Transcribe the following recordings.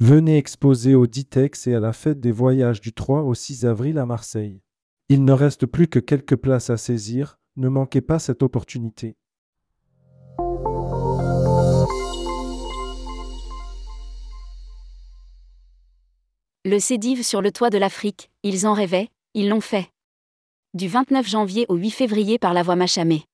Venez exposer au Ditex et à la fête des voyages du 3 au 6 avril à Marseille. Il ne reste plus que quelques places à saisir, ne manquez pas cette opportunité. Le CEDIV sur le toit de l'Afrique, ils en rêvaient, ils l'ont fait. Du 29 janvier au 8 février par la voie Machamé.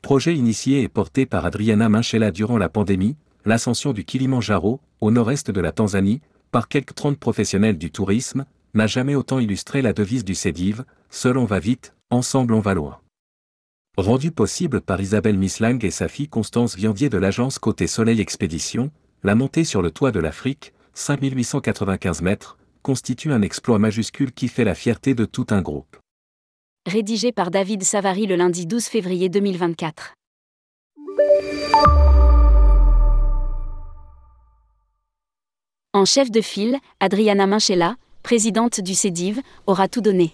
Projet initié et porté par Adriana Minchela durant la pandémie, l'ascension du Kilimandjaro, au nord-est de la Tanzanie, par quelques 30 professionnels du tourisme, n'a jamais autant illustré la devise du CEDIV, Seul on va vite, ensemble on va loin. Rendu possible par Isabelle Mislang et sa fille Constance Viandier de l'agence Côté Soleil Expédition, la montée sur le toit de l'Afrique, 5895 mètres, constitue un exploit majuscule qui fait la fierté de tout un groupe. Rédigé par David Savary le lundi 12 février 2024. En chef de file, Adriana Minchella, présidente du CEDIV, aura tout donné.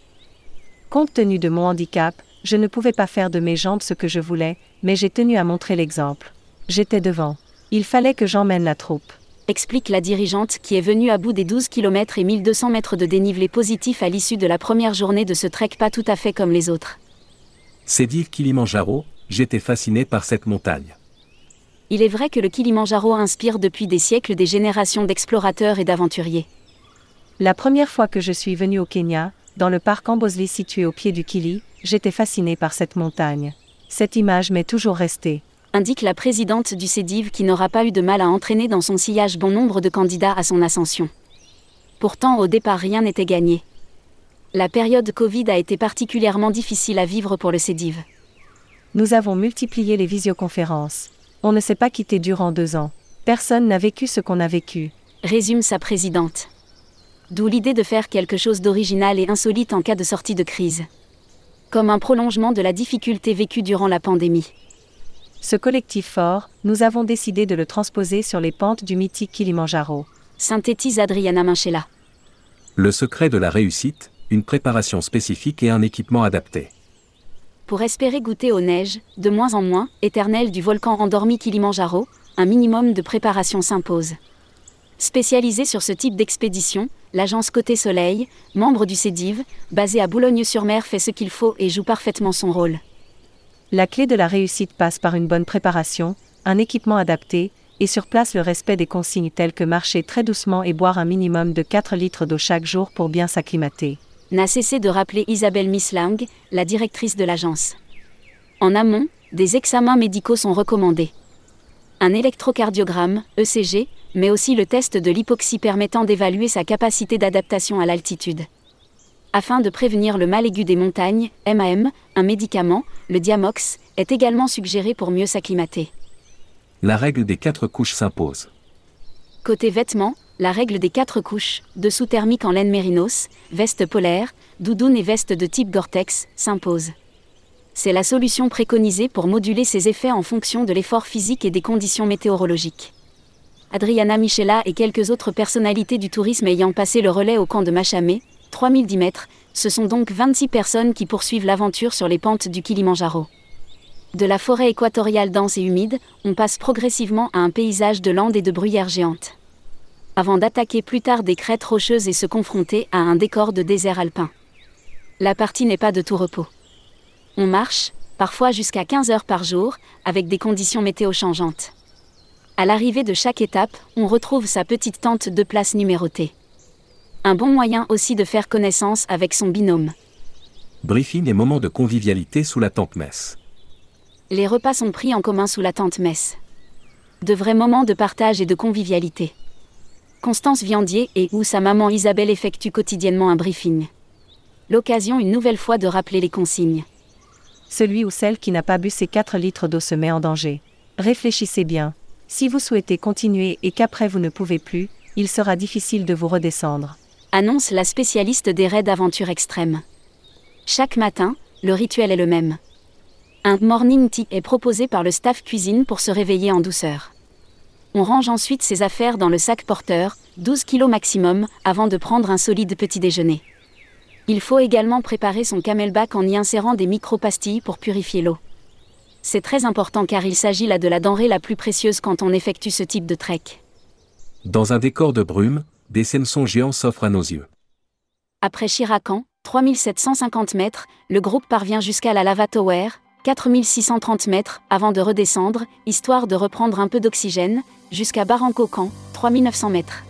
Compte tenu de mon handicap, je ne pouvais pas faire de mes jambes ce que je voulais, mais j'ai tenu à montrer l'exemple. J'étais devant. Il fallait que j'emmène la troupe. Explique la dirigeante qui est venue à bout des 12 km et 1200 mètres de dénivelé positif à l'issue de la première journée de ce trek pas tout à fait comme les autres. CEDIV Kilimanjaro, j'étais fasciné par cette montagne. Il est vrai que le Kilimanjaro inspire depuis des siècles des générations d'explorateurs et d'aventuriers. La première fois que je suis venu au Kenya, dans le parc Ambosli situé au pied du Kili, j'étais fasciné par cette montagne. Cette image m'est toujours restée. Indique la présidente du CEDIV qui n'aura pas eu de mal à entraîner dans son sillage bon nombre de candidats à son ascension. Pourtant, au départ, rien n'était gagné. La période Covid a été particulièrement difficile à vivre pour le CEDIV. Nous avons multiplié les visioconférences. On ne s'est pas quitté durant deux ans. Personne n'a vécu ce qu'on a vécu. Résume sa présidente. D'où l'idée de faire quelque chose d'original et insolite en cas de sortie de crise. Comme un prolongement de la difficulté vécue durant la pandémie. Ce collectif fort, nous avons décidé de le transposer sur les pentes du mythique Kilimanjaro. Synthétise Adriana Minchella. Le secret de la réussite, une préparation spécifique et un équipement adapté. Pour espérer goûter aux neiges, de moins en moins, éternelles du volcan endormi Kilimanjaro, un minimum de préparation s'impose. Spécialisée sur ce type d'expédition, l'agence Côté Soleil, membre du CEDIV, basée à Boulogne-sur-Mer, fait ce qu'il faut et joue parfaitement son rôle. La clé de la réussite passe par une bonne préparation, un équipement adapté, et sur place le respect des consignes telles que marcher très doucement et boire un minimum de 4 litres d'eau chaque jour pour bien s'acclimater n'a cessé de rappeler Isabelle Mislang, la directrice de l'agence. En amont, des examens médicaux sont recommandés. Un électrocardiogramme, ECG, mais aussi le test de l'hypoxie permettant d'évaluer sa capacité d'adaptation à l'altitude. Afin de prévenir le mal aigu des montagnes, MAM, un médicament, le Diamox, est également suggéré pour mieux s'acclimater. La règle des quatre couches s'impose. Côté vêtements, la règle des quatre couches, dessous thermique en laine mérinos, veste polaire, doudoune et veste de type Gore-Tex, s'impose. C'est la solution préconisée pour moduler ses effets en fonction de l'effort physique et des conditions météorologiques. Adriana Michela et quelques autres personnalités du tourisme ayant passé le relais au camp de Machamé, 3010 mètres, ce sont donc 26 personnes qui poursuivent l'aventure sur les pentes du Kilimanjaro. De la forêt équatoriale dense et humide, on passe progressivement à un paysage de landes et de bruyères géantes avant d'attaquer plus tard des crêtes rocheuses et se confronter à un décor de désert alpin. La partie n'est pas de tout repos. On marche, parfois jusqu'à 15 heures par jour, avec des conditions météo changeantes. À l'arrivée de chaque étape, on retrouve sa petite tente de place numérotée. Un bon moyen aussi de faire connaissance avec son binôme. Briefing et moments de convivialité sous la tente messe. Les repas sont pris en commun sous la tente messe. De vrais moments de partage et de convivialité. Constance Viandier et où sa maman Isabelle effectuent quotidiennement un briefing. L'occasion une nouvelle fois de rappeler les consignes. Celui ou celle qui n'a pas bu ses 4 litres d'eau se met en danger. Réfléchissez bien. Si vous souhaitez continuer et qu'après vous ne pouvez plus, il sera difficile de vous redescendre. Annonce la spécialiste des raids d'aventure extrême. Chaque matin, le rituel est le même. Un morning tea est proposé par le staff cuisine pour se réveiller en douceur. On range ensuite ses affaires dans le sac porteur, 12 kg maximum, avant de prendre un solide petit déjeuner. Il faut également préparer son camelback en y insérant des micro-pastilles pour purifier l'eau. C'est très important car il s'agit là de la denrée la plus précieuse quand on effectue ce type de trek. Dans un décor de brume, des sons géants s'offrent à nos yeux. Après Chiracan, 3750 mètres, le groupe parvient jusqu'à la Lava Tower, 4630 mètres, avant de redescendre, histoire de reprendre un peu d'oxygène, jusqu'à Barancocan, 3900 mètres.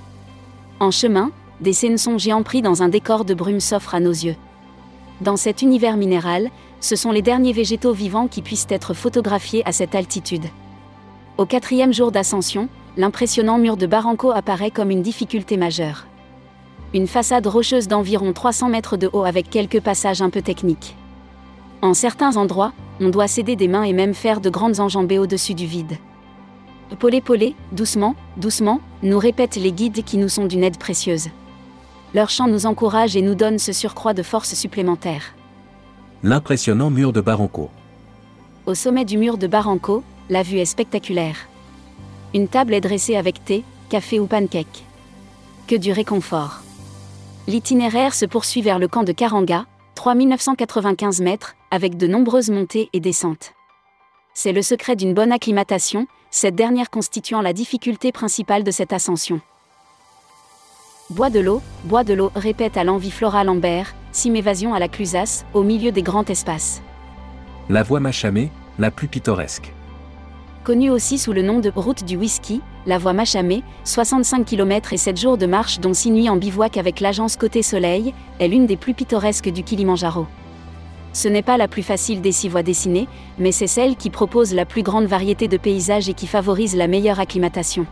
En chemin, des sons géants pris dans un décor de brume s'offrent à nos yeux. Dans cet univers minéral, ce sont les derniers végétaux vivants qui puissent être photographiés à cette altitude. Au quatrième jour d'ascension, l'impressionnant mur de Barranco apparaît comme une difficulté majeure. Une façade rocheuse d'environ 300 mètres de haut avec quelques passages un peu techniques. En certains endroits, on doit céder des mains et même faire de grandes enjambées au-dessus du vide. Polé polé, doucement, doucement, nous répètent les guides qui nous sont d'une aide précieuse. Leur chant nous encourage et nous donne ce surcroît de force supplémentaire. L'impressionnant mur de Barranco. Au sommet du mur de Barranco, la vue est spectaculaire. Une table est dressée avec thé, café ou pancake. Que du réconfort. L'itinéraire se poursuit vers le camp de Karanga, 3995 mètres, avec de nombreuses montées et descentes. C'est le secret d'une bonne acclimatation, cette dernière constituant la difficulté principale de cette ascension. Bois de l'eau, bois de l'eau, répète à l'envie Flora Lambert, sim évasion à la Clusasse, au milieu des grands espaces. La voie Machamé, la plus pittoresque. Connue aussi sous le nom de route du whisky, la voie Machamé, 65 km et 7 jours de marche dont 6 nuits en bivouac avec l'agence Côté Soleil, est l'une des plus pittoresques du Kilimanjaro. Ce n'est pas la plus facile des six voies dessinées, mais c'est celle qui propose la plus grande variété de paysages et qui favorise la meilleure acclimatation.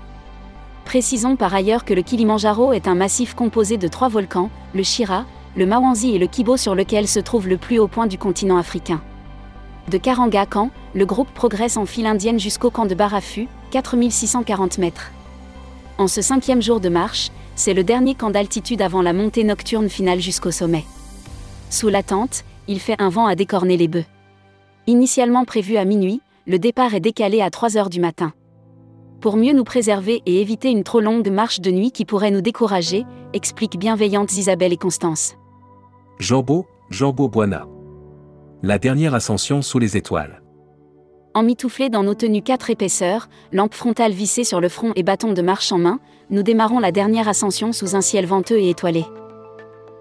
Précisons par ailleurs que le Kilimanjaro est un massif composé de trois volcans, le Shira, le Mawanzi et le Kibo sur lequel se trouve le plus haut point du continent africain. De Karanga Camp, le groupe progresse en file indienne jusqu'au camp de Barafu, 4640 mètres. En ce cinquième jour de marche, c'est le dernier camp d'altitude avant la montée nocturne finale jusqu'au sommet. Sous la tente, il fait un vent à décorner les bœufs. Initialement prévu à minuit, le départ est décalé à 3 heures du matin. Pour mieux nous préserver et éviter une trop longue marche de nuit qui pourrait nous décourager, expliquent bienveillantes Isabelle et Constance. Jambo, Jambo Boina. La dernière ascension sous les étoiles. Emmitouflés dans nos tenues 4 épaisseurs, lampe frontale vissée sur le front et bâton de marche en main, nous démarrons la dernière ascension sous un ciel venteux et étoilé.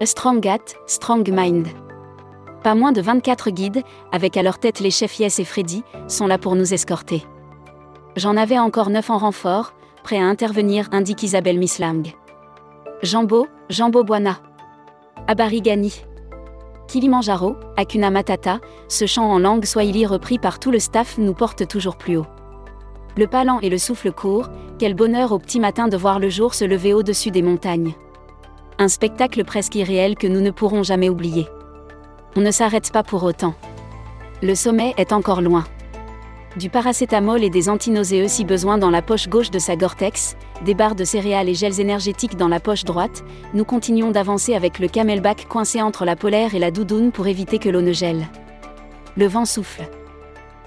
A strong hat, strong mind. Pas moins de 24 guides, avec à leur tête les chefs Yes et Freddy, sont là pour nous escorter. J'en avais encore 9 en renfort, prêts à intervenir, indique Isabelle Mislang. Jambo, Jambo Boina. Abarigani. Kilimanjaro, Akuna Matata, ce chant en langue swahili repris par tout le staff nous porte toujours plus haut. Le palan et le souffle court, quel bonheur au petit matin de voir le jour se lever au-dessus des montagnes. Un spectacle presque irréel que nous ne pourrons jamais oublier. On ne s'arrête pas pour autant. Le sommet est encore loin. Du paracétamol et des antinauséeux si besoin dans la poche gauche de sa Gore-Tex, des barres de céréales et gels énergétiques dans la poche droite, nous continuons d'avancer avec le camelback coincé entre la polaire et la doudoune pour éviter que l'eau ne gèle. Le vent souffle.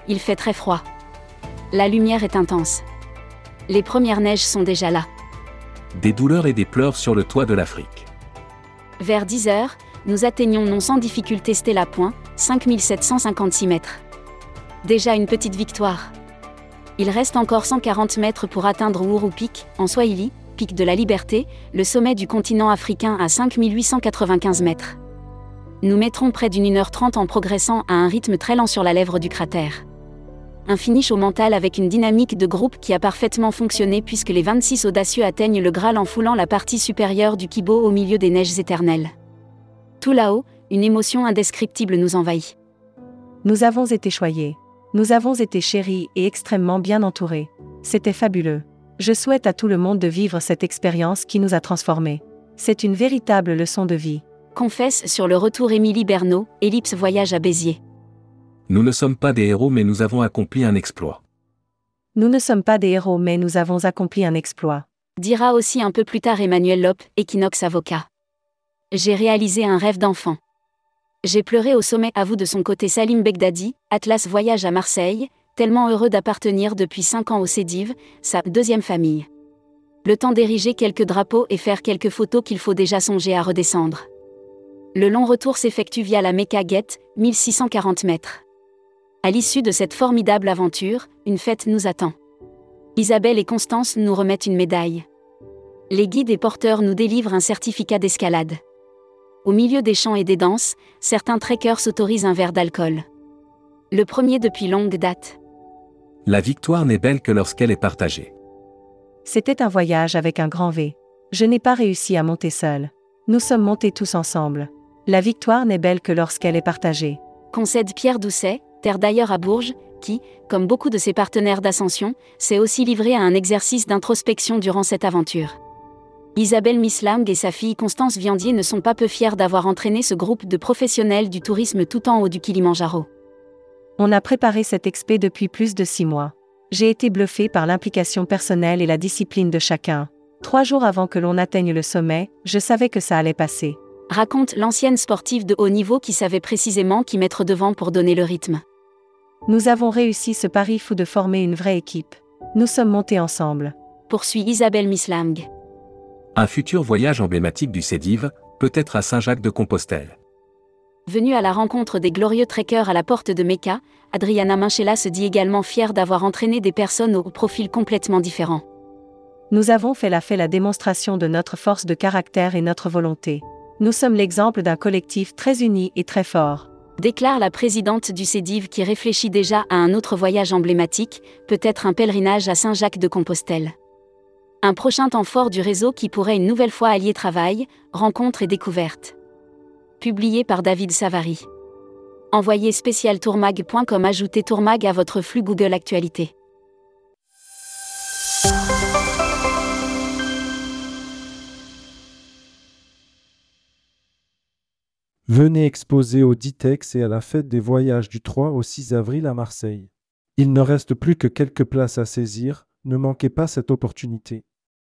Il fait très froid. La lumière est intense. Les premières neiges sont déjà là. Des douleurs et des pleurs sur le toit de l'Afrique. Vers 10 heures, nous atteignons non sans difficulté Stella Point, 5756 mètres. Déjà une petite victoire. Il reste encore 140 mètres pour atteindre Uhuru Peak, en Swahili, pic de la liberté, le sommet du continent africain à 5895 mètres. Nous mettrons près d'une heure trente en progressant à un rythme très lent sur la lèvre du cratère. Un finish au mental avec une dynamique de groupe qui a parfaitement fonctionné puisque les 26 audacieux atteignent le Graal en foulant la partie supérieure du Kibo au milieu des neiges éternelles. Tout là-haut, une émotion indescriptible nous envahit. Nous avons été choyés. Nous avons été chéris et extrêmement bien entourés. C'était fabuleux. Je souhaite à tout le monde de vivre cette expérience qui nous a transformés. C'est une véritable leçon de vie. Confesse sur le retour Émilie Bernot, Ellipse Voyage à Béziers. Nous ne sommes pas des héros mais nous avons accompli un exploit. Nous ne sommes pas des héros mais nous avons accompli un exploit. Dira aussi un peu plus tard Emmanuel Lop, Equinox Avocat. J'ai réalisé un rêve d'enfant. J'ai pleuré au sommet à vous de son côté Salim Begdadi, Atlas Voyage à Marseille, tellement heureux d'appartenir depuis 5 ans au Cédiv, sa deuxième famille. Le temps d'ériger quelques drapeaux et faire quelques photos qu'il faut déjà songer à redescendre. Le long retour s'effectue via la Mecca Gate, 1640 mètres. À l'issue de cette formidable aventure, une fête nous attend. Isabelle et Constance nous remettent une médaille. Les guides et porteurs nous délivrent un certificat d'escalade. Au milieu des chants et des danses, certains trekkers s'autorisent un verre d'alcool. Le premier depuis longue date. La victoire n'est belle que lorsqu'elle est partagée. C'était un voyage avec un grand V. Je n'ai pas réussi à monter seul. Nous sommes montés tous ensemble. La victoire n'est belle que lorsqu'elle est partagée. Concède Pierre Doucet, terre d'ailleurs à Bourges, qui, comme beaucoup de ses partenaires d'ascension, s'est aussi livré à un exercice d'introspection durant cette aventure. Isabelle Mislang et sa fille Constance Viandier ne sont pas peu fiers d'avoir entraîné ce groupe de professionnels du tourisme tout en haut du Kilimandjaro. On a préparé cet expé depuis plus de six mois. J'ai été bluffé par l'implication personnelle et la discipline de chacun. Trois jours avant que l'on atteigne le sommet, je savais que ça allait passer. Raconte l'ancienne sportive de haut niveau qui savait précisément qui mettre devant pour donner le rythme. Nous avons réussi ce pari fou de former une vraie équipe. Nous sommes montés ensemble. Poursuit Isabelle Mislang. Un futur voyage emblématique du Cédive, peut-être à Saint-Jacques-de-Compostelle. Venue à la rencontre des glorieux trekkers à la porte de Mecca, Adriana Minchella se dit également fière d'avoir entraîné des personnes aux profils complètement différents. Nous avons fait la fait la démonstration de notre force de caractère et notre volonté. Nous sommes l'exemple d'un collectif très uni et très fort. Déclare la présidente du CEDIV qui réfléchit déjà à un autre voyage emblématique, peut-être un pèlerinage à Saint-Jacques-de-Compostelle. Un prochain temps fort du réseau qui pourrait une nouvelle fois allier travail, rencontres et découvertes. Publié par David Savary. Envoyez spécial tourmag.com Ajoutez tourmag à votre flux Google Actualité. Venez exposer au Ditex et à la fête des voyages du 3 au 6 avril à Marseille. Il ne reste plus que quelques places à saisir, ne manquez pas cette opportunité.